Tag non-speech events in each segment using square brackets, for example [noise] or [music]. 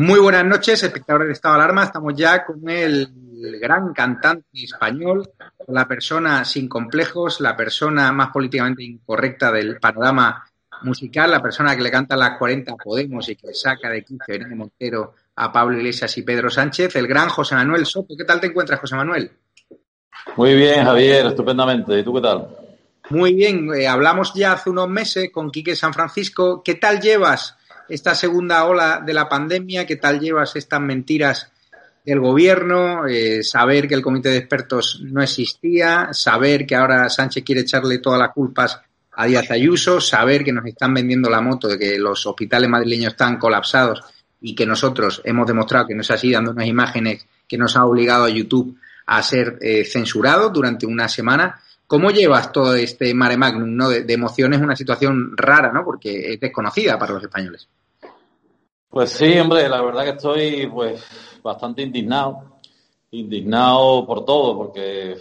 Muy buenas noches, espectadores de Estado de Alarma. Estamos ya con el gran cantante español, la persona sin complejos, la persona más políticamente incorrecta del panorama musical, la persona que le canta las 40 Podemos y que saca de quicio Irene Montero a Pablo Iglesias y Pedro Sánchez, el gran José Manuel Soto. ¿Qué tal te encuentras, José Manuel? Muy bien, Javier, estupendamente. ¿Y tú qué tal? Muy bien, eh, hablamos ya hace unos meses con Quique San Francisco. ¿Qué tal llevas esta segunda ola de la pandemia, qué tal llevas estas mentiras del gobierno, eh, saber que el comité de expertos no existía, saber que ahora Sánchez quiere echarle todas las culpas a Díaz Ayuso, saber que nos están vendiendo la moto de que los hospitales madrileños están colapsados y que nosotros hemos demostrado que no es así, dando unas imágenes que nos ha obligado a YouTube a ser eh, censurado durante una semana. ¿Cómo llevas todo este mare magnum ¿no? de, de emociones? Una situación rara, ¿no? Porque es desconocida para los españoles. Pues sí, hombre, la verdad que estoy pues bastante indignado, indignado por todo, porque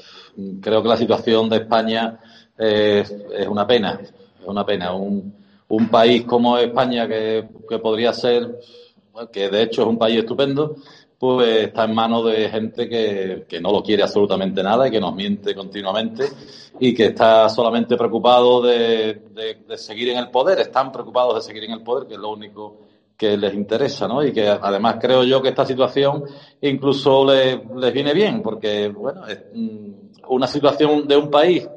creo que la situación de España es, una pena, es una pena. Un, un país como España que, que podría ser, que de hecho es un país estupendo, pues está en manos de gente que, que, no lo quiere absolutamente nada y que nos miente continuamente y que está solamente preocupado de, de, de, seguir en el poder, están preocupados de seguir en el poder, que es lo único que les interesa, ¿no? Y que además creo yo que esta situación incluso les, les viene bien, porque, bueno, es una situación de un país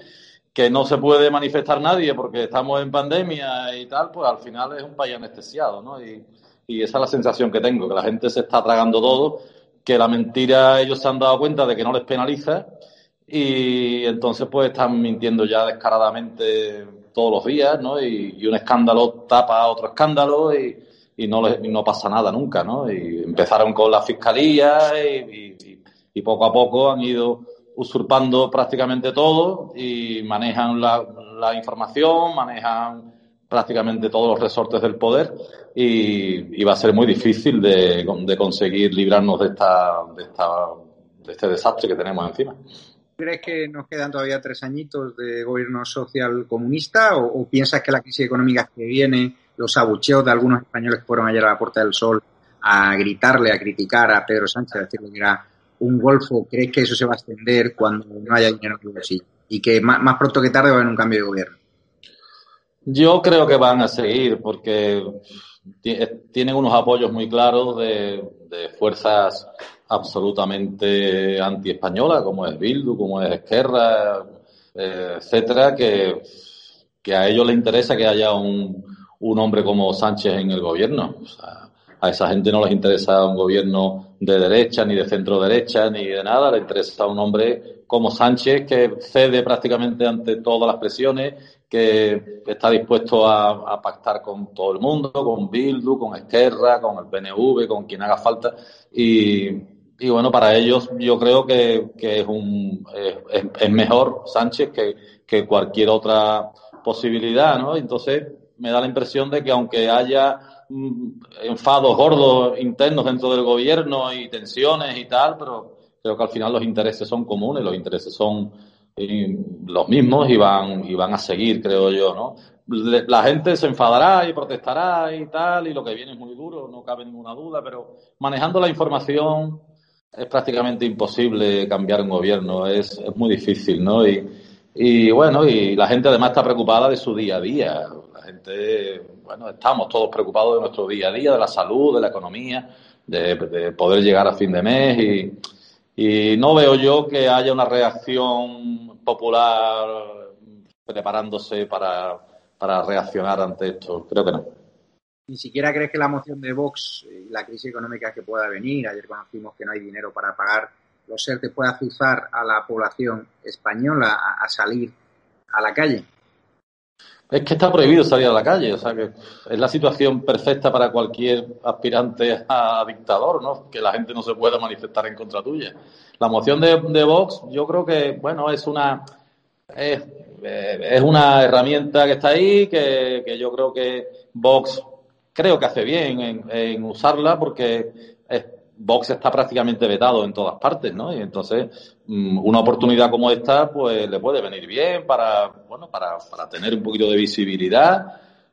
que no se puede manifestar nadie porque estamos en pandemia y tal, pues al final es un país anestesiado, ¿no? Y, y esa es la sensación que tengo, que la gente se está tragando todo, que la mentira ellos se han dado cuenta de que no les penaliza y entonces pues están mintiendo ya descaradamente todos los días, ¿no? Y, y un escándalo tapa otro escándalo y, y no, les, no pasa nada nunca, ¿no? Y empezaron con la fiscalía y, poco a poco han ido usurpando prácticamente todo y manejan la, información, manejan prácticamente todos los resortes del poder y, va a ser muy difícil de, de, conseguir librarnos de, esta, de, esta, de este desastre que tenemos encima. ¿Crees que nos quedan todavía tres añitos de gobierno social comunista o, o piensas que la crisis económica que viene, los abucheos de algunos españoles que fueron ayer a la Puerta del Sol a gritarle, a criticar a Pedro Sánchez, a decirle que era un golfo, ¿crees que eso se va a extender cuando no haya dinero en el bolsillo? Y que más, pronto que tarde va a haber un cambio de gobierno. Yo creo que van a seguir porque tienen unos apoyos muy claros de, de fuerzas absolutamente anti-españolas, como es Bildu, como es Esquerra, eh, etcétera, que, que a ellos les interesa que haya un, un hombre como Sánchez en el gobierno. A esa gente no les interesa un gobierno de derecha, ni de centro derecha, ni de nada. Les interesa un hombre como Sánchez que cede prácticamente ante todas las presiones, que está dispuesto a, a pactar con todo el mundo, con Bildu, con Esquerra, con el PNV, con quien haga falta. Y, y bueno, para ellos yo creo que, que es, un, es, es, mejor Sánchez que, que cualquier otra posibilidad, ¿no? Entonces me da la impresión de que aunque haya enfados gordos internos dentro del gobierno y tensiones y tal, pero creo que al final los intereses son comunes, los intereses son eh, los mismos y van, y van a seguir, creo yo, ¿no? La gente se enfadará y protestará y tal, y lo que viene es muy duro, no cabe ninguna duda, pero manejando la información es prácticamente imposible cambiar un gobierno, es, es muy difícil, ¿no? Y, y bueno, y la gente además está preocupada de su día a día. La gente, bueno, estamos todos preocupados de nuestro día a día, de la salud, de la economía, de, de poder llegar a fin de mes y, y, no veo yo que haya una reacción popular preparándose para, para reaccionar ante esto. Creo que no. Ni siquiera crees que la moción de Vox y la crisis económica que pueda venir, ayer conocimos que no hay dinero para pagar los ERTE puede azuzar a la población española a, salir a la calle? Es que está prohibido salir a la calle, o sea que es la situación perfecta para cualquier aspirante a dictador, ¿no? Que la gente no se pueda manifestar en contra tuya. La moción de, Vox, yo creo que, bueno, es una es, es, una herramienta que está ahí, que, que yo creo que Vox creo que hace bien en, usarla porque Vox está prácticamente vetado en todas partes, ¿no? Y entonces mm, una oportunidad como esta, pues le puede venir bien para, bueno, para, para tener un poquito de visibilidad,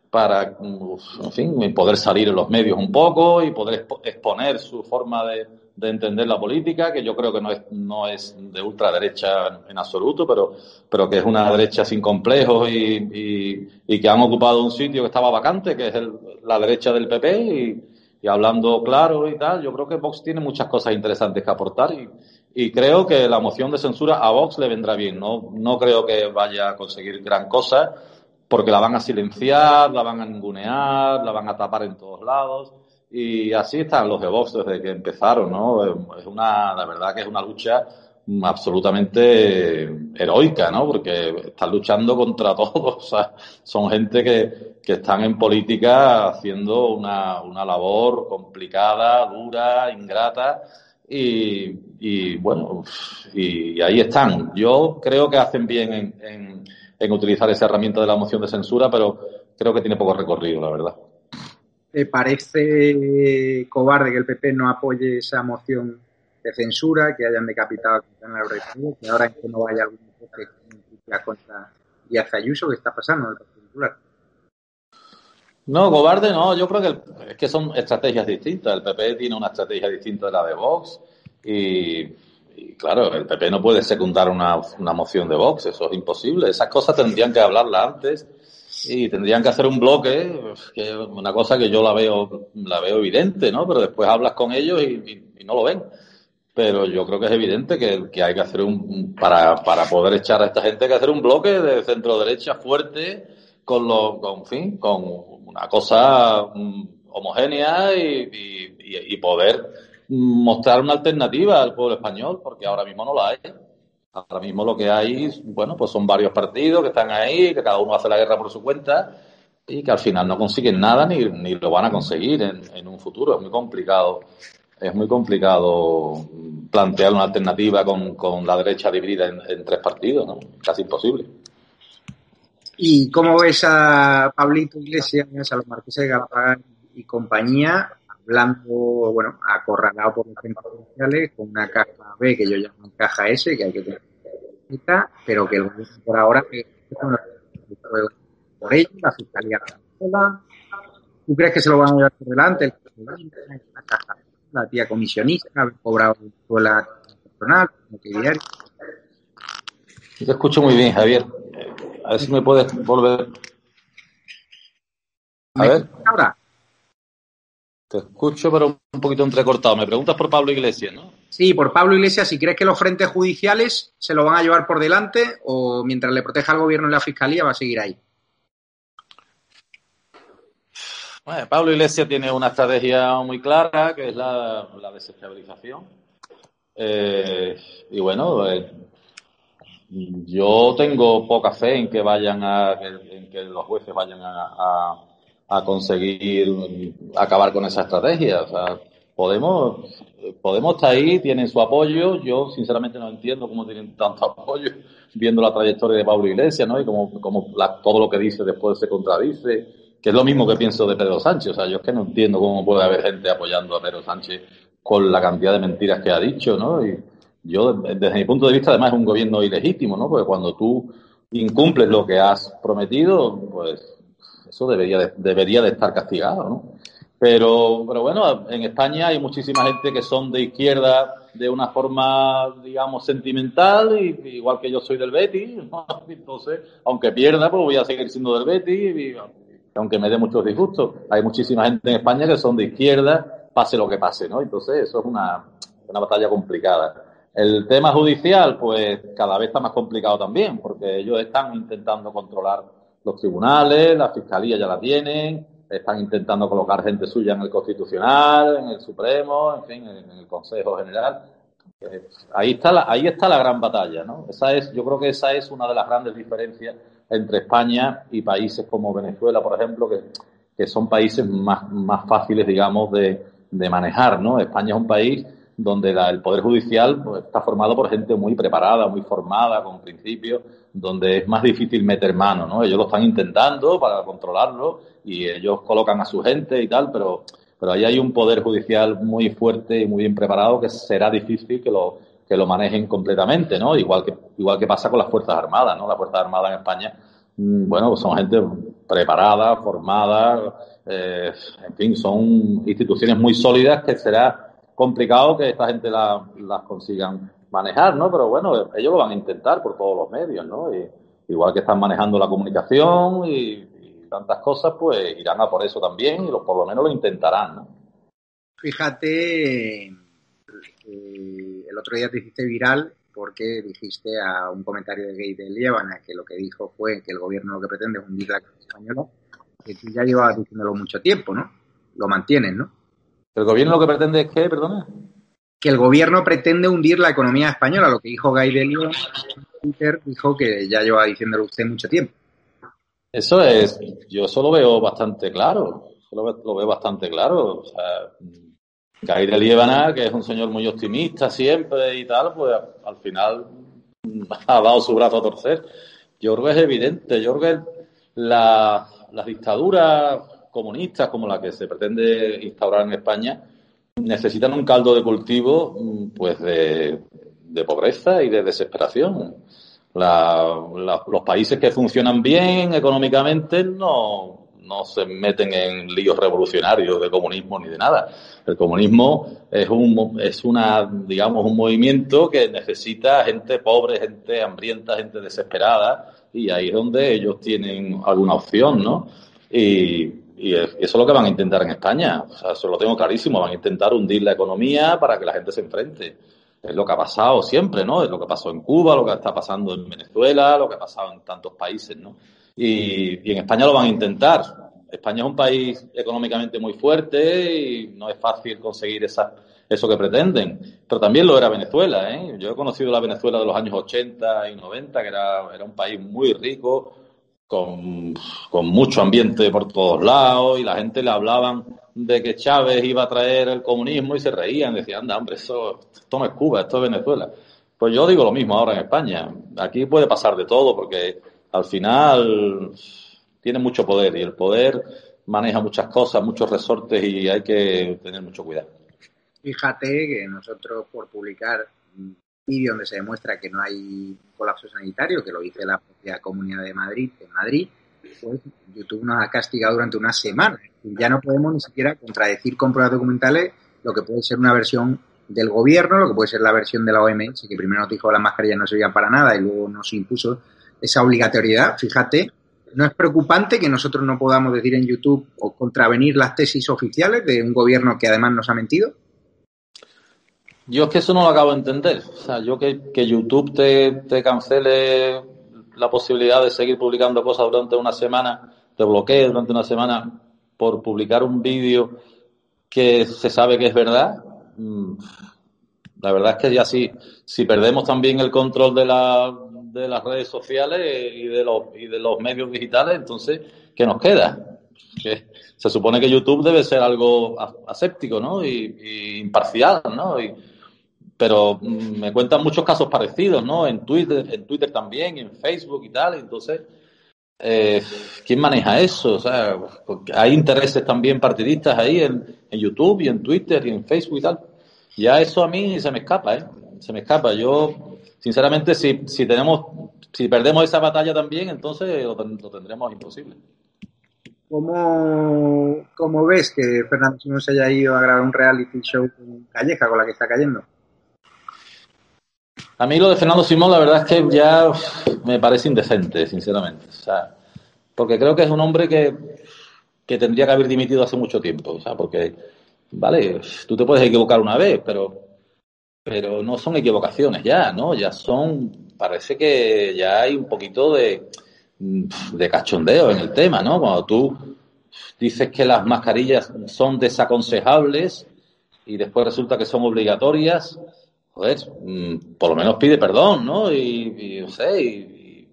para, en fin, poder salir en los medios un poco y poder exponer su forma de, de entender la política, que yo creo que no es, no es de ultraderecha en, absoluto, pero, pero que es una derecha sin complejos y, y, y que han ocupado un sitio que estaba vacante, que es el, la derecha del PP y, hablando claro y tal, yo creo que Vox tiene muchas cosas interesantes que aportar y, y creo que la moción de censura a Vox le vendrá bien. No, no creo que vaya a conseguir gran cosa porque la van a silenciar, la van a ningunear, la van a tapar en todos lados. Y así están los de Vox desde que empezaron, ¿no? Es una, la verdad que es una lucha absolutamente heroica, ¿no? Porque están luchando contra [laughs] todos. O sea, son gente que, que están en política haciendo una, una labor complicada, dura, ingrata. Y, bueno, y, ahí están. Yo creo que hacen bien en, en, en utilizar esa herramienta de la moción de censura, pero creo que tiene poco recorrido, la verdad. ¿Te parece cobarde que el PP no apoye esa moción de censura, que hayan decapitado a la que ahora que no vaya algún que contra Díaz Ayuso, que está pasando en el particular? No, cobarde no, yo creo que es que son estrategias distintas. El PP tiene una estrategia distinta de la de Vox y, claro, el PP no puede secundar una, una, moción de Vox, eso es imposible. Esas cosas tendrían que hablarla antes y tendrían que hacer un bloque, que una cosa que yo la veo, la veo evidente, ¿no? Pero después hablas con ellos y no lo ven pero yo creo que es evidente que, que hay que hacer un, para, para poder echar a esta gente, hay que hacer un bloque de centro derecha fuerte con lo, con, fin, con una cosa homogénea y, y, y, poder mostrar una alternativa al pueblo español, porque ahora mismo no la hay. Ahora mismo lo que hay, bueno, pues son varios partidos que están ahí, que cada uno hace la guerra por su cuenta y que al final no consiguen nada ni, ni lo van a conseguir en, en un futuro. Es muy complicado es muy complicado plantear una alternativa con, con la derecha dividida en, tres partidos, ¿no? Casi imposible. ¿Y cómo ves a Pablito Iglesias, a los marqueses de Galapagos y compañía, hablando, bueno, acorralado por los centros sociales, con una caja B, que yo llamo caja S, que hay que tener pero que el gobierno por ahora por ello, la fiscalía ¿Tú crees que se lo van a llevar por delante? La tía comisionista, haber cobrado la personal, diario. Te escucho muy bien, Javier. A ver si me puedes volver. A ver. Ahora. Te escucho, pero un poquito entrecortado. Me preguntas por Pablo Iglesias, ¿no? Sí, por Pablo Iglesias. Si crees que los frentes judiciales se lo van a llevar por delante o mientras le proteja al gobierno y la fiscalía va a seguir ahí. Bueno, Pablo Iglesias tiene una estrategia muy clara, que es la, desestabilización. Eh, y bueno, eh, yo tengo poca fe en que vayan a, en que los jueces vayan a, conseguir acabar con esa estrategia. O sea, Podemos, Podemos estar ahí, tienen su apoyo. Yo, sinceramente, no entiendo cómo tienen tanto apoyo, viendo la trayectoria de Pablo Iglesias, ¿no? Y cómo, cómo todo lo que dice después se contradice que es lo mismo que pienso de Pedro Sánchez. O sea, yo es que no entiendo cómo puede haber gente apoyando a Pedro Sánchez con la cantidad de mentiras que ha dicho, ¿no? Y yo, desde mi punto de vista, además es un gobierno ilegítimo, ¿no? Porque cuando tú incumples lo que has prometido, pues eso debería de, debería de estar castigado, ¿no? Pero, pero bueno, en España hay muchísima gente que son de izquierda de una forma, digamos, sentimental, y, igual que yo soy del Betis, [laughs] entonces, aunque pierda, pues voy a seguir siendo del Betis, y, aunque me dé muchos disgustos, hay muchísima gente en España que son de izquierda, pase lo que pase, ¿no? Entonces, eso es una, una batalla complicada. El tema judicial, pues cada vez está más complicado también, porque ellos están intentando controlar los tribunales, la fiscalía ya la tienen, están intentando colocar gente suya en el Constitucional, en el Supremo, en fin, en el Consejo General. Ahí está la, ahí está la gran batalla, ¿no? Esa es, yo creo que esa es una de las grandes diferencias entre España y países como Venezuela, por ejemplo, que, que son países más, más fáciles, digamos, de, de, manejar, ¿no? España es un país donde la, el Poder Judicial pues, está formado por gente muy preparada, muy formada, con principios, donde es más difícil meter mano, ¿no? Ellos lo están intentando para controlarlo y ellos colocan a su gente y tal, pero, pero ahí hay un Poder Judicial muy fuerte y muy bien preparado que será difícil que lo, que lo manejen completamente, ¿no? Igual que, igual que pasa con las Fuerzas Armadas, ¿no? Las Fuerzas Armadas en España, mm, bueno, son gente preparada, formada, eh, en fin, son instituciones muy sólidas que será complicado que esta gente las la consigan manejar, ¿no? Pero bueno, ellos lo van a intentar por todos los medios, ¿no? Igual que están manejando la comunicación y, tantas cosas, pues irán a por eso también y lo, por lo menos lo intentarán, ¿no? Fíjate eh, el otro día te hiciste viral porque dijiste a un comentario de Gay de Liébana que lo que dijo fue que el gobierno lo que pretende es hundir la española, que tú ya llevabas diciéndolo mucho tiempo, ¿no? Lo mantienes, ¿no? ¿El gobierno lo que pretende es qué, perdona? que el gobierno pretende hundir la economía española, lo que dijo Guy de Twitter dijo que ya lleva diciéndolo usted mucho tiempo. Eso es, yo eso lo veo bastante claro, lo, lo veo bastante claro. O sea, Guy de que es un señor muy optimista siempre y tal, pues al final [laughs] ha dado su brazo a torcer. Yo creo que es evidente, yo creo que la, las dictaduras comunistas como la que se pretende instaurar en España necesitan un caldo de cultivo pues de, pobreza y de desesperación. los países que funcionan bien económicamente no, no se meten en líos revolucionarios de comunismo ni de nada. El comunismo es un, es una, digamos, un movimiento que necesita gente pobre, gente hambrienta, gente desesperada, y ahí es donde ellos tienen alguna opción, ¿no? Y, eso es lo que van a intentar en España. O eso lo tengo clarísimo. Van a intentar hundir la economía para que la gente se enfrente. Es lo que ha pasado siempre, ¿no? Es lo que pasó en Cuba, lo que está pasando en Venezuela, lo que ha pasado en tantos países, ¿no? Y, en España lo van a intentar. España es un país económicamente muy fuerte y no es fácil conseguir esa, eso que pretenden. Pero también lo era Venezuela. ¿eh? Yo he conocido la Venezuela de los años 80 y 90, que era, un país muy rico, con, con mucho ambiente por todos lados, y la gente le hablaban de que Chávez iba a traer el comunismo y se reían, decían, anda, hombre, eso, esto no es Cuba, esto es Venezuela. Pues yo digo lo mismo ahora en España. Aquí puede pasar de todo, porque al final tiene mucho poder y el poder maneja muchas cosas, muchos resortes y hay que tener mucho cuidado. Fíjate que nosotros por publicar un vídeo donde se demuestra que no hay colapso sanitario, que lo dice la propia Comunidad de Madrid, en Madrid, pues YouTube nos ha castigado durante una semana. Ya no podemos ni siquiera contradecir con pruebas documentales lo que puede ser una versión del gobierno, lo que puede ser la versión de la OMS, que primero nos dijo que las mascarillas no servían para nada y luego nos impuso esa obligatoriedad, fíjate, ¿no es preocupante que nosotros no podamos decir en YouTube o contravenir las tesis oficiales de un gobierno que además nos ha mentido? Yo es que eso no lo acabo de entender. O sea, yo que, YouTube te, te cancele la posibilidad de seguir publicando cosas durante una semana, te bloquee durante una semana por publicar un vídeo que se sabe que es verdad. Mm, la verdad es que ya si, si perdemos también el control de la, de las redes sociales y de los, y de los medios digitales, entonces, ¿qué nos queda? Que se supone que YouTube debe ser algo aséptico, ¿no? Y, imparcial, ¿no? Y, pero mm, me cuentan muchos casos parecidos, ¿no? En Twitter, en Twitter también, en Facebook y tal, entonces, eh, ¿quién maneja eso? O sea, hay intereses también partidistas ahí en, en YouTube y en Twitter y en Facebook y tal. Ya eso a mí se me escapa, ¿eh? Se me escapa. Yo sinceramente, si, si tenemos, si perdemos esa batalla también, entonces lo, tendremos imposible. ¿Cómo, ¿Cómo, ves que Fernando Simón se haya ido a grabar un reality show con Calleja, con la que está cayendo? A mí lo de Fernando Simón, la verdad es que ya me parece indecente, sinceramente. O sea, porque creo que es un hombre que, que tendría que haber dimitido hace mucho tiempo. O sea, porque, vale, tú te puedes equivocar una vez, pero pero no son equivocaciones ya, ¿no? Ya son, parece que ya hay un poquito de, de cachondeo en el tema, ¿no? Cuando tú dices que las mascarillas son desaconsejables y después resulta que son obligatorias, joder, mm, por lo menos pide perdón, ¿no? Y, no sé, y,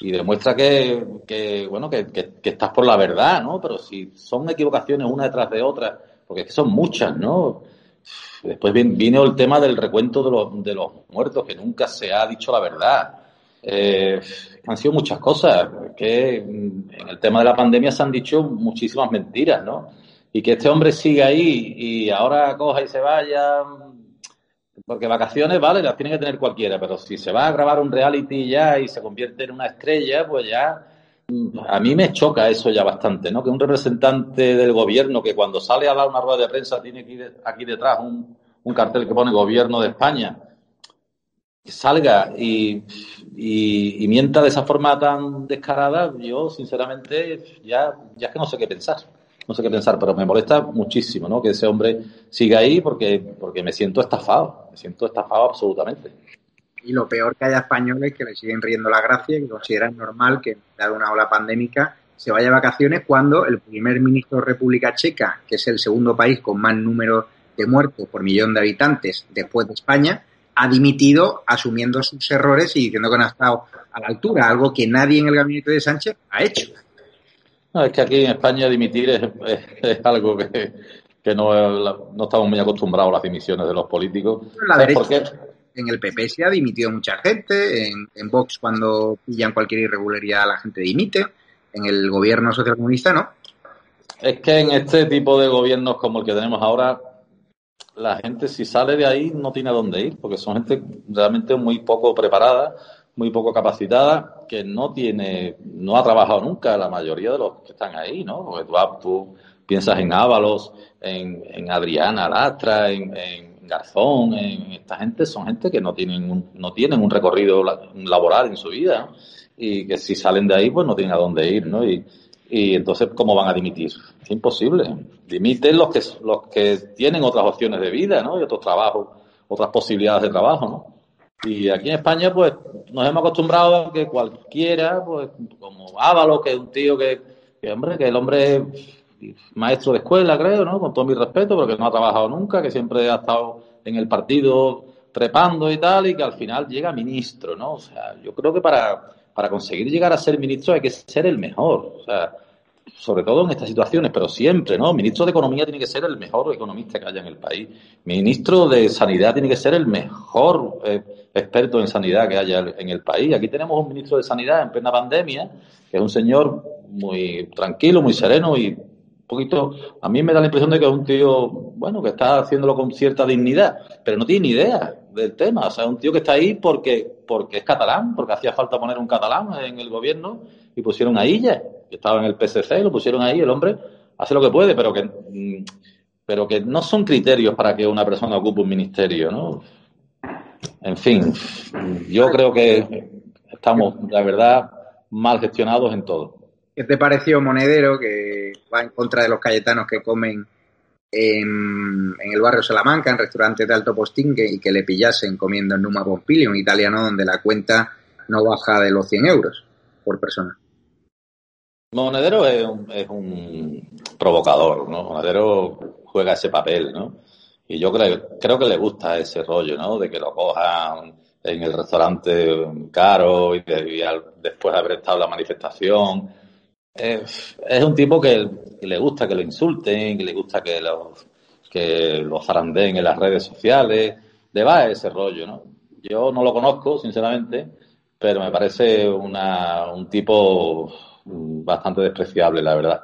y, demuestra que, que bueno, que, que, que, estás por la verdad, ¿no? Pero si son equivocaciones una detrás de otra, porque es que son muchas, ¿no? Después vino el tema del recuento de los, muertos, que nunca se ha dicho la verdad. Eh, han sido muchas cosas, que mm, en el tema de la pandemia se han dicho muchísimas mentiras, ¿no? Y que este hombre siga ahí y ahora coja y se vaya, porque vacaciones, vale, las tiene que tener cualquiera, pero si se va a grabar un reality ya y se convierte en una estrella, pues ya a mí me choca eso ya bastante, ¿no? Que un representante del gobierno que cuando sale a dar una rueda de prensa tiene aquí, detrás un, cartel que pone gobierno de España, salga y, y, mienta de esa forma tan descarada, yo sinceramente ya, ya es que no sé qué pensar. No sé qué pensar, pero me molesta muchísimo, ¿no? Que ese hombre siga ahí porque, porque me siento estafado, me siento estafado absolutamente. Y lo peor que haya españoles que le siguen riendo la gracia y que consideran normal que, dado una ola pandémica, se vaya a vacaciones cuando el primer ministro de República Checa, que es el segundo país con más número de muertos por millón de habitantes después de España, ha dimitido asumiendo sus errores y diciendo que no ha estado a la altura, algo que nadie en el gabinete de Sánchez ha hecho. No, es que aquí en España dimitir es, algo que, no, no, estamos muy acostumbrados a las dimisiones de los políticos. En el PP se ha dimitido mucha gente, en, en Vox cuando pillan cualquier irregularidad la gente dimite, en el gobierno socialcomunista no. Es que en este tipo de gobiernos como el que tenemos ahora, la gente si sale de ahí no tiene a dónde ir, porque son gente realmente muy poco preparada, muy poco capacitada, que no tiene, no ha trabajado nunca la mayoría de los que están ahí, ¿no? Porque tú, piensas en Ábalos, en, Adriana Lastra, en, Garzón, en esta gente, son gente que no tienen un, no tienen un recorrido laboral en su vida, y que si salen de ahí, pues no tienen a dónde ir, ¿no? Y, entonces, ¿cómo van a dimitir? Es imposible. Dimiten los que, los que tienen otras opciones de vida, ¿no? Y otros trabajos, otras posibilidades de trabajo, ¿no? Y aquí en España, pues, nos hemos acostumbrado a que cualquiera, pues, como Ávalo, que es un tío que, que hombre, que el hombre maestro de escuela, creo, ¿no? Con todo mi respeto, porque no ha trabajado nunca, que siempre ha estado en el partido trepando y tal, y que al final llega ministro, ¿no? O sea, yo creo que para para conseguir llegar a ser ministro hay que ser el mejor. O sea, sobre todo en estas situaciones, pero siempre, ¿no? Ministro de Economía tiene que ser el mejor economista que haya en el país. Ministro de Sanidad tiene que ser el mejor eh, experto en sanidad que haya en el país. Aquí tenemos un ministro de Sanidad en plena pandemia, que es un señor muy tranquilo, muy sereno y poquito, a mí me da la impresión de que es un tío, bueno, que está haciéndolo con cierta dignidad, pero no tiene ni idea del tema. O sea, un tío que está ahí porque, porque es catalán, porque hacía falta poner un catalán en el gobierno y pusieron a Illa, que estaba en el PSC, lo pusieron ahí, el hombre hace lo que puede, pero que, mm, pero que no son criterios para que una persona ocupe un ministerio, ¿no? En fin, yo creo que estamos, la verdad, mal gestionados en todo. ¿Qué te pareció Monedero, que va en contra de los cayetanos que comen en, el barrio Salamanca, en restaurantes de alto postín, y que le pillasen comiendo en Numa Pompilio, un italiano donde la cuenta no baja de los 100 euros por persona. Monedero es un, provocador, ¿no? Monedero juega ese papel, ¿no? Y yo creo, que le gusta ese rollo, ¿no? De que lo cojan en el restaurante caro y, después de haber estado la manifestación es, un tipo que, le gusta que lo insulten, que le gusta que lo, que zarandeen en las redes sociales, le va ese rollo, ¿no? Yo no lo conozco, sinceramente, pero me parece una, un tipo bastante despreciable, la verdad.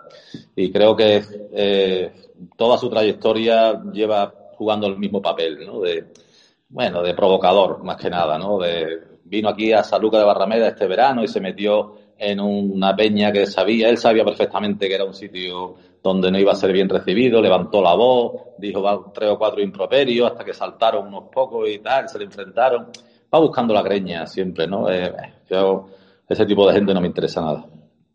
Y creo que eh, toda su trayectoria lleva jugando el mismo papel, ¿no? De, bueno, de provocador, más que nada, ¿no? De, vino aquí a Saluca de Barrameda este verano y se metió en una peña que sabía, él sabía perfectamente que era un sitio donde no iba a ser bien recibido, levantó la voz, dijo tres o cuatro improperios hasta que saltaron unos pocos y tal, se le enfrentaron. Va buscando la greña siempre, ¿no? Eh, yo, ese tipo de gente no me interesa nada.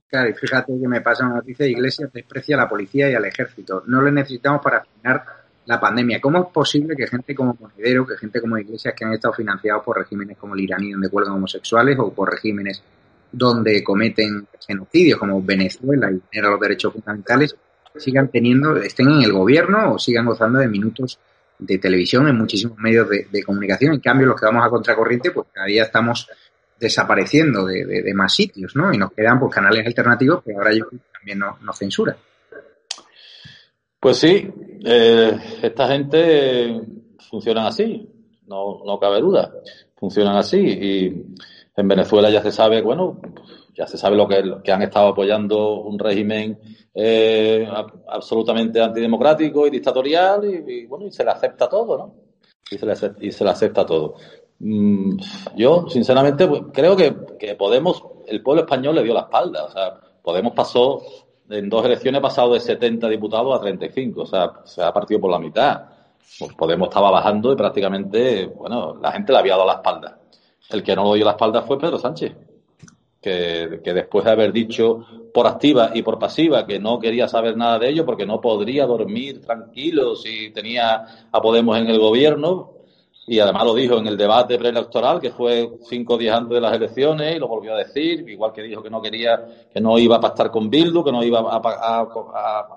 Claro, y fíjate que me pasa una noticia Iglesias desprecia a la policía y al ejército. No lo necesitamos para frenar la pandemia. ¿Cómo es posible que gente como Monedero, que gente como Iglesias, que han estado financiados por regímenes como el iraní, donde cuelgan homosexuales, o por regímenes donde cometen genocidios como Venezuela y generan los derechos fundamentales, sigan teniendo, estén en el gobierno o sigan gozando de minutos de televisión en muchísimos medios de, comunicación. En cambio, los que vamos a contracorriente, pues cada día estamos desapareciendo de, más sitios, ¿no? Y nos quedan pues canales alternativos que ahora YouTube también nos, nos censura. Pues sí, eh, esta gente funciona así, no, no cabe duda. Funcionan así y en Venezuela ya se sabe, bueno, ya se sabe lo que, que han estado apoyando un régimen eh, absolutamente antidemocrático y dictatorial y, bueno, y se le acepta todo, ¿no? Y se le, acepta todo. Mm, yo, sinceramente, pues, creo que, Podemos, el pueblo español le dio la espalda. O sea, Podemos pasó, en dos elecciones, pasado de 70 diputados a 35. O sea, se ha partido por la mitad. Pues Podemos estaba bajando y prácticamente, bueno, la gente le había dado la espalda. El que no dio la espalda fue Pedro Sánchez, que, después de haber dicho por activa y por pasiva que no quería saber nada de ello porque no podría dormir tranquilo si tenía a Podemos en el gobierno, y además lo dijo en el debate preelectoral, que fue cinco días antes de las elecciones, y lo volvió a decir, igual que dijo que no quería, que no iba a pactar con Bildu, que no iba a,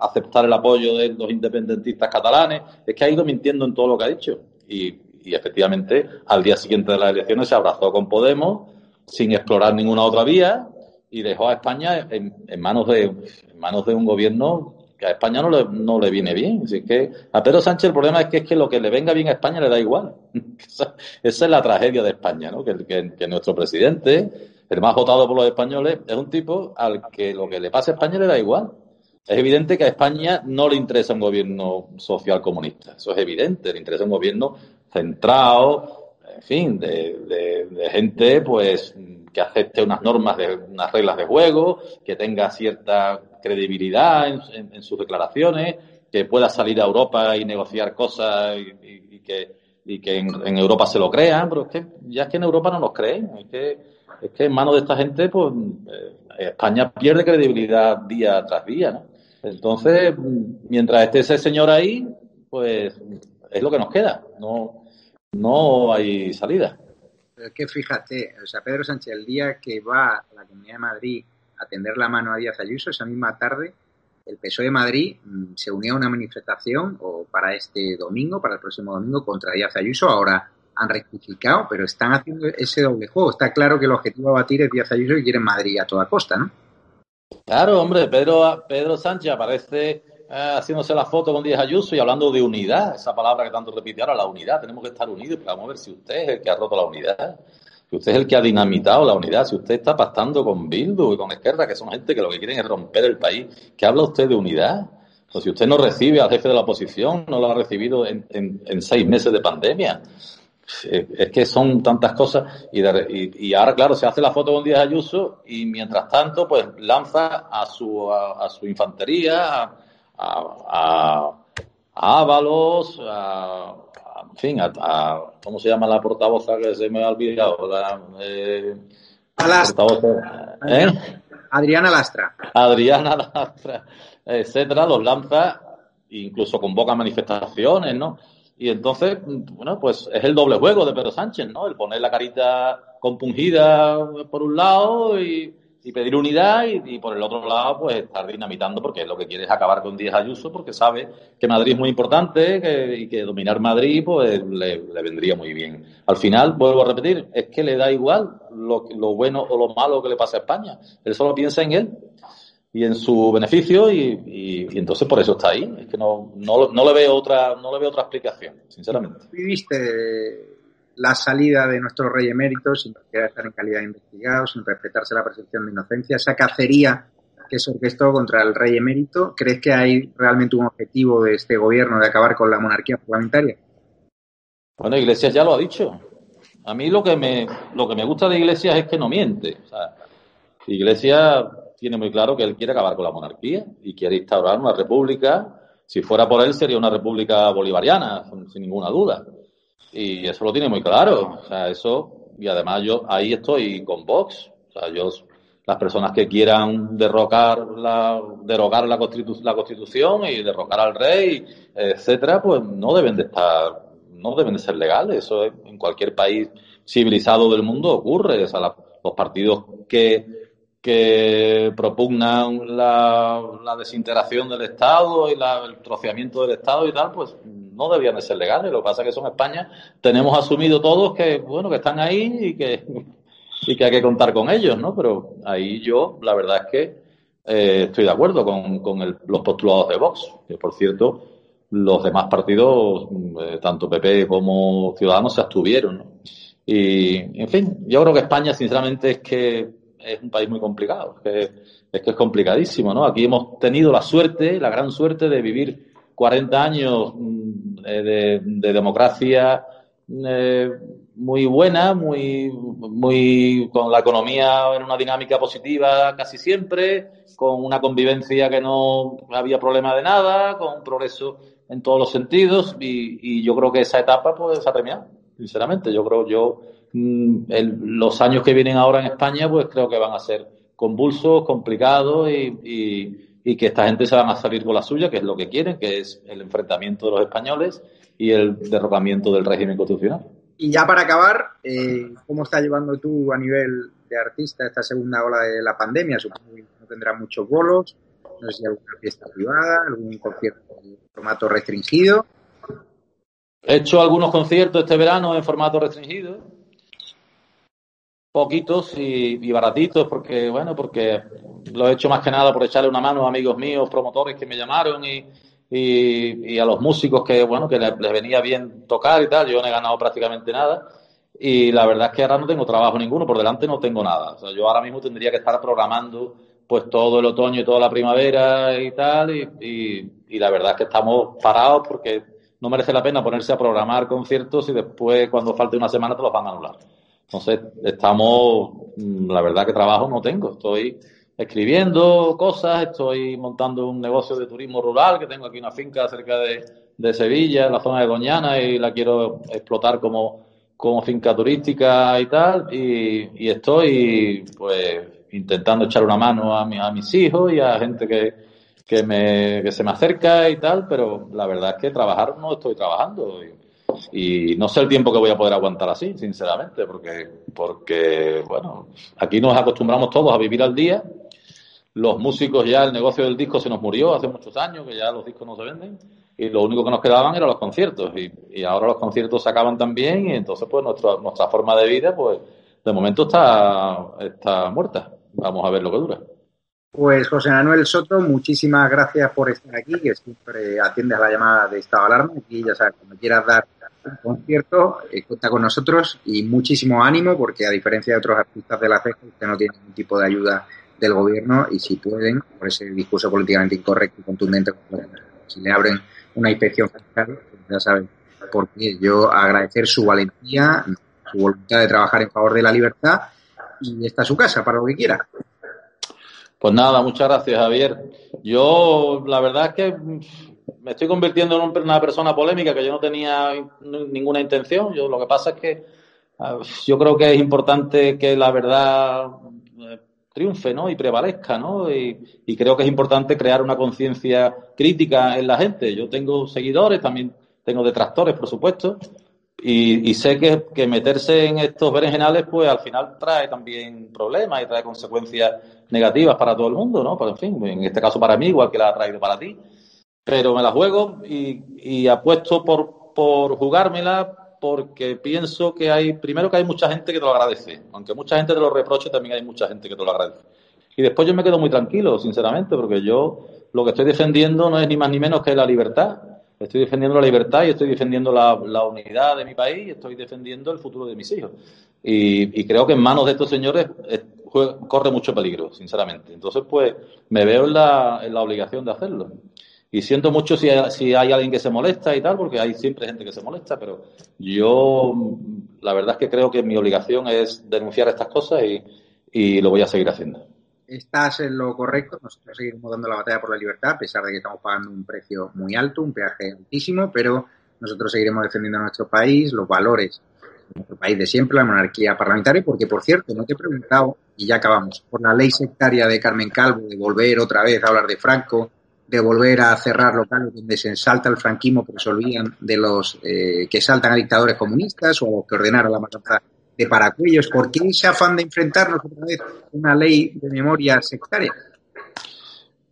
aceptar el apoyo de los independentistas catalanes. Es que ha ido mintiendo en todo lo que ha dicho. Y, efectivamente, al día siguiente de las elecciones se abrazó con Podemos, sin explorar ninguna otra vía, y dejó a España en, manos de en manos de un gobierno que a España no le, no le viene bien. Así que a Pedro Sánchez el problema es que, es que lo que le venga bien a España le da igual. [laughs] esa, es la tragedia de España, ¿no? Que, que, nuestro presidente, el más votado por los españoles, es un tipo al que lo que le pasa a España le da igual. Es evidente que a España no le interesa un gobierno social comunista. Eso es evidente. Le interesa un gobierno centrado, en fin, de, de gente, pues, que acepte unas normas, de, unas reglas de juego, que tenga cierta credibilidad en, sus declaraciones, que pueda salir a Europa y negociar cosas y, que, y que en, Europa se lo crean, pero es que ya es que en Europa no nos creen, es que, es que en manos de esta gente, pues eh, España pierde credibilidad día tras día, ¿no? Entonces, mientras esté ese señor ahí, pues es lo que nos queda, no, no hay salida. que fíjate, o sea, Pedro Sánchez, el día que va a la Comunidad de Madrid a tender la mano a Díaz Ayuso, esa misma tarde el PSOE de Madrid mm, se unió a una manifestación o para este domingo, para el próximo domingo, contra Díaz Ayuso. Ahora han rectificado, pero están haciendo ese doble juego. Está claro que el objetivo a batir es Díaz Ayuso y quieren Madrid a toda costa, ¿no? Claro, hombre, Pedro, Pedro Sánchez aparece haciéndose la foto con Díaz Ayuso y hablando de unidad, esa palabra que tanto repite ahora, la unidad, tenemos que estar unidos, pero vamos a ver si usted es el que ha roto la unidad usted es el que ha dinamitado la unidad, si usted está pactando con Bildu y con Izquierda, que son gente que lo que quieren es romper el país, ¿qué habla usted de unidad? Pues si usted no recibe al jefe de la oposición, no lo ha recibido en, seis meses de pandemia. Es que son tantas cosas y, ahora, claro, se hace la foto con Díaz Ayuso y mientras tanto, pues lanza a su, a, su infantería, a, a, a Ábalos, a, en fin, a, ¿cómo se llama la portavoza que se me ha olvidado? La, eh, ¿eh? Adriana Lastra. Adriana Lastra, etcétera, los lanza, incluso convoca manifestaciones, ¿no? Y entonces, bueno, pues es el doble juego de Pedro Sánchez, ¿no? El poner la carita compungida por un lado y, y pedir unidad y, por el otro lado pues estar dinamitando porque lo que quiere es acabar con Díaz Ayuso porque sabe que Madrid es muy importante y que dominar Madrid pues le, vendría muy bien. Al final, vuelvo a repetir, es que le da igual lo, lo bueno o lo malo que le pasa a España. Él solo piensa en él y en su beneficio y, entonces por eso está ahí. Es que no, no, no, le veo otra no le veo otra explicación, sinceramente. ¿Viviste la salida de nuestro rey emérito sin querer estar en calidad de investigado, sin respetarse la presunción de inocencia, esa cacería que se orquestó contra el rey emérito, ¿crees que hay realmente un objetivo de este gobierno de acabar con la monarquía parlamentaria? Bueno, Iglesias ya lo ha dicho. A mí lo que me, lo que me gusta de Iglesias es que no miente. O sea, Iglesias tiene muy claro que él quiere acabar con la monarquía y quiere instaurar una república. Si fuera por él, sería una república bolivariana, sin ninguna duda. Y eso lo tiene muy claro. O sea, eso, y además yo ahí estoy con Vox. O sea, yo, las personas que quieran derrocar la, derogar la, la constitución y derrocar al rey, etcétera, pues no deben de estar, no deben de ser legales. Eso en cualquier país civilizado del mundo ocurre. O sea, los partidos que que propugnan la, desintegración del Estado y el troceamiento del Estado y tal, pues no debían de ser legales. Lo que pasa es que son España tenemos asumido todos que, bueno, que están ahí y que, [laughs] y que hay que contar con ellos, ¿no? Pero ahí yo, la verdad es que eh, estoy de acuerdo con, con los postulados de Vox, que por cierto, los demás partidos, eh, tanto PP como Ciudadanos, se abstuvieron, ¿no? Y, en fin, yo creo que España, sinceramente, es que es un país muy complicado, es que, es que es complicadísimo, ¿no? Aquí hemos tenido la suerte, la gran suerte de vivir 40 años mm, de, democracia eh, muy buena, muy, muy con la economía en una dinámica positiva casi siempre, con una convivencia que no había problema de nada, con un progreso en todos los sentidos y, yo creo que esa etapa pues ha terminado, sinceramente. Yo creo, yo Mm, los años que vienen ahora en España, pues creo que van a ser convulsos, complicados y, que esta gente se van a salir con la suya, que es lo que quieren, que es el enfrentamiento de los españoles y el derrocamiento del régimen constitucional. Y ya para acabar, eh, ¿cómo estás llevando tú a nivel de artista esta segunda ola de la pandemia? Supongo que no tendrá muchos bolos, no sé si alguna fiesta privada, algún concierto en formato restringido. He hecho algunos conciertos este verano en formato restringido, poquitos y, baratitos, porque bueno, porque lo he hecho más que nada por echarle una mano a amigos míos, promotores que me llamaron y, y, a los músicos que, bueno, que les, venía bien tocar y tal. Yo no he ganado prácticamente nada. Y la verdad es que ahora no tengo trabajo ninguno, por delante no tengo nada. O sea, yo ahora mismo tendría que estar programando pues todo el otoño y toda la primavera y tal. Y, y, la verdad es que estamos parados porque no merece la pena ponerse a programar conciertos y después cuando falte una semana te los van a anular. Entonces, estamos, mm, la verdad que trabajo no tengo. Estoy escribiendo cosas, estoy montando un negocio de turismo rural, que tengo aquí una finca cerca de, de Sevilla, en la zona de Doñana, y la quiero explotar como, como finca turística y tal, y, y estoy pues intentando echar una mano a, mi, a mis hijos y a gente que, que, me, que se me acerca y tal, pero la verdad es que trabajar no estoy trabajando. Y, y, no sé el tiempo que voy a poder aguantar así, sinceramente, porque, porque, bueno, aquí nos acostumbramos todos a vivir al día los músicos ya, el negocio del disco se nos murió hace muchos años, que ya los discos no se venden, y lo único que nos quedaban eran los conciertos, y, ahora los conciertos se acaban también, y entonces pues nuestra, nuestra forma de vida, pues de momento está, está muerta. Vamos a ver lo que dura. Pues José Manuel Soto, muchísimas gracias por estar aquí, que siempre atiendes la llamada de estado alarma. Aquí ya sabes, cuando quieras dar concierto, eh, cuenta con nosotros y muchísimo ánimo, porque a diferencia de otros artistas de la ceja, usted no tiene ningún tipo de ayuda del gobierno y si pueden, por ese discurso políticamente incorrecto y contundente, si le abren una inspección fiscal, pues ya saben por qué. Yo agradecer su valentía, su voluntad de trabajar en favor de la libertad y está su casa para lo que quiera. Pues nada, muchas gracias, Javier. Yo, la verdad es que me estoy convirtiendo en una persona polémica que yo no tenía ninguna intención. Yo lo que pasa es que ah, yo creo que es importante que la verdad triunfe ¿no? y prevalezca. ¿no? Y, creo que es importante crear una conciencia crítica en la gente. Yo tengo seguidores, también tengo detractores, por supuesto, y, sé que, meterse en estos berenjenales, pues al final trae también problemas y trae consecuencias negativas para todo el mundo, ¿no? Pues, en fin, en este caso para mí, igual que la ha traído para ti. Pero me la juego y, y apuesto por, por jugármela porque pienso que hay, primero que hay mucha gente que te lo agradece, aunque mucha gente te lo reproche, también hay mucha gente que te lo agradece. Y después yo me quedo muy tranquilo, sinceramente, porque yo lo que estoy defendiendo no es ni más ni menos que la libertad. Estoy defendiendo la libertad y estoy defendiendo la, unidad de mi país y estoy defendiendo el futuro de mis hijos. Y, creo que en manos de estos señores eh, corre mucho peligro, sinceramente. Entonces, pues, me veo en la obligación de hacerlo. Y siento mucho si hay, si hay alguien que se molesta y tal, porque hay siempre gente que se molesta, pero yo la verdad es que creo que mi obligación es denunciar estas cosas y, lo voy a seguir haciendo. Estás en lo correcto, nosotros seguimos dando la batalla por la libertad, a pesar de que estamos pagando un precio muy alto, un peaje altísimo, pero nosotros seguiremos defendiendo nuestro país, los valores nuestro país de siempre, la monarquía parlamentaria, porque por cierto, no te he preguntado, y ya acabamos, por la ley sectaria de Carmen Calvo, de volver otra vez a hablar de Franco, de volver a cerrar locales donde se ensalta el franquismo porque se olvidan de los eh, que saltan a dictadores comunistas o que ordenaron la matanza de Paracuellos. ¿Por qué ese afán de enfrentarnos otra vez una ley de memoria sectaria?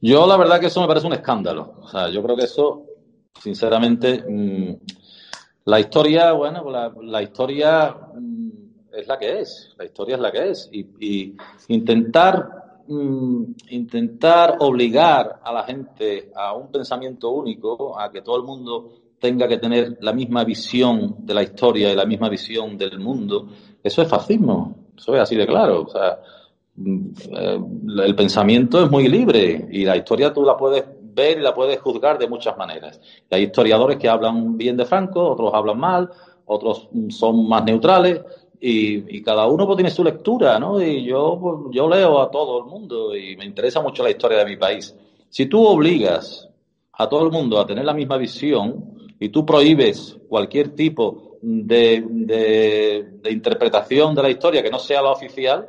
Yo la verdad que eso me parece un escándalo. O sea, yo creo que eso, sinceramente, mm, la historia, bueno, la, la historia mm, es la que es. La historia es la que es. Y intentar Mm, intentar obligar a la gente a un pensamiento único, a que todo el mundo tenga que tener la misma visión de la historia y la misma visión del mundo, eso es fascismo, eso es así de claro. O sea, mm, eh, el pensamiento es muy libre y la historia tú la puedes ver y la puedes juzgar de muchas maneras. hay historiadores que hablan bien de Franco, otros hablan mal, otros son más neutrales y, cada uno pues, tiene su lectura, ¿no? Y yo, pues, yo leo a todo el mundo y me interesa mucho la historia de mi país. Si tú obligas a todo el mundo a tener la misma visión y tú prohíbes cualquier tipo de, de, interpretación de la historia que no sea la oficial,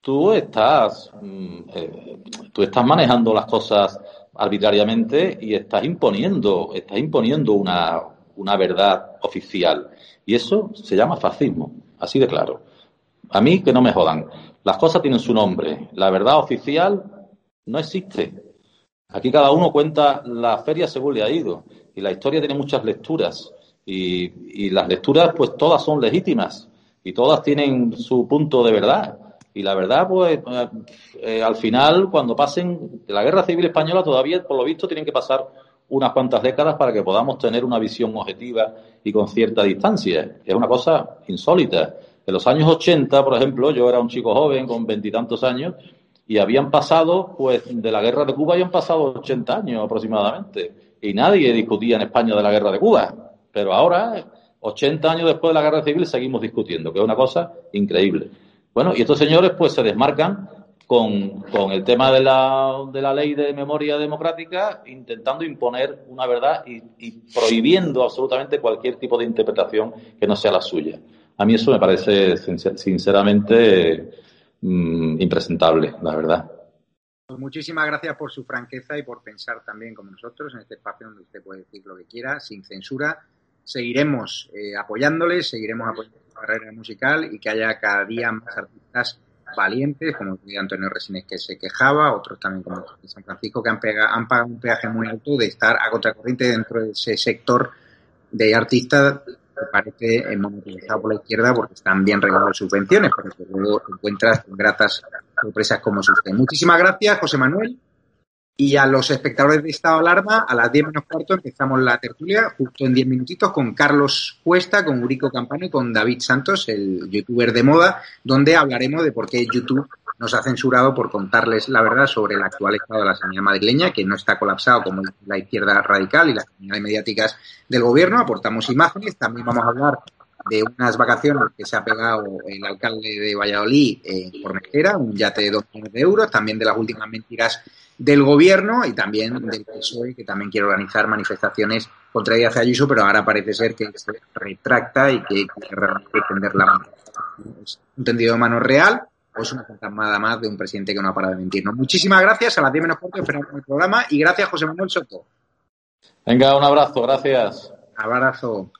tú estás, mm, eh, tú estás manejando las cosas arbitrariamente y estás imponiendo, estás imponiendo una, una verdad oficial. Y eso se llama fascismo, así de claro. A mí que no me jodan. Las cosas tienen su nombre. La verdad oficial no existe. Aquí cada uno cuenta la feria según le ha ido. Y la historia tiene muchas lecturas. Y, las lecturas, pues todas son legítimas. Y todas tienen su punto de verdad. Y la verdad, pues, eh, al final, cuando pasen la guerra civil española, todavía, por lo visto, tienen que pasar unas cuantas décadas para que podamos tener una visión objetiva y con cierta distancia. Es una cosa insólita. En los años 80, por ejemplo, yo era un chico joven con veintitantos años y habían pasado, pues, de la guerra de Cuba habían pasado 80 años aproximadamente. Y nadie discutía en España de la guerra de Cuba. Pero ahora, 80 años después de la guerra civil, seguimos discutiendo, que es una cosa increíble. Bueno, y estos señores, pues, se desmarcan con, el tema de la, de la ley de memoria democrática, intentando imponer una verdad y, prohibiendo absolutamente cualquier tipo de interpretación que no sea la suya. A mí eso me parece sinceramente mm, impresentable, la verdad. Pues muchísimas gracias por su franqueza y por pensar también como nosotros en este espacio donde usted puede decir lo que quiera, sin censura. Seguiremos eh, apoyándole, seguiremos apoyando su carrera musical y que haya cada día más artistas valientes, como el Antonio Resines que se quejaba, otros también como de San Francisco que han, han pagado un peaje muy alto de estar a contracorriente dentro de ese sector de artistas parece monopolizado por la izquierda porque están bien regaladas subvenciones, porque luego encuentras gratas sorpresas como usted. Muchísimas gracias, José Manuel. Y a los espectadores de Estado Alarma, a las 10 menos cuarto empezamos la tertulia, justo en 10 minutitos, con Carlos Cuesta, con Urico Campano y con David Santos, el youtuber de moda, donde hablaremos de por qué YouTube nos ha censurado por contarles la verdad sobre el actual estado de la sanidad madrileña, que no está colapsado como la izquierda radical y las comunidades mediáticas del gobierno. Aportamos imágenes, también vamos a hablar de unas vacaciones que se ha pegado el alcalde de Valladolid eh, por un yate de dos millones de euros, también de las últimas mentiras del gobierno y también del PSOE, que también quiere organizar manifestaciones contra Díaz Ayuso, pero ahora parece ser que se retracta y que quiere realmente tender la mano. un tendido de mano real o es una fantasmada más de un presidente que no ha parado de mentirnos. Muchísimas gracias, a las 10 menos cuarto esperamos el programa y gracias José Manuel Soto. Venga, un abrazo, gracias. Abrazo.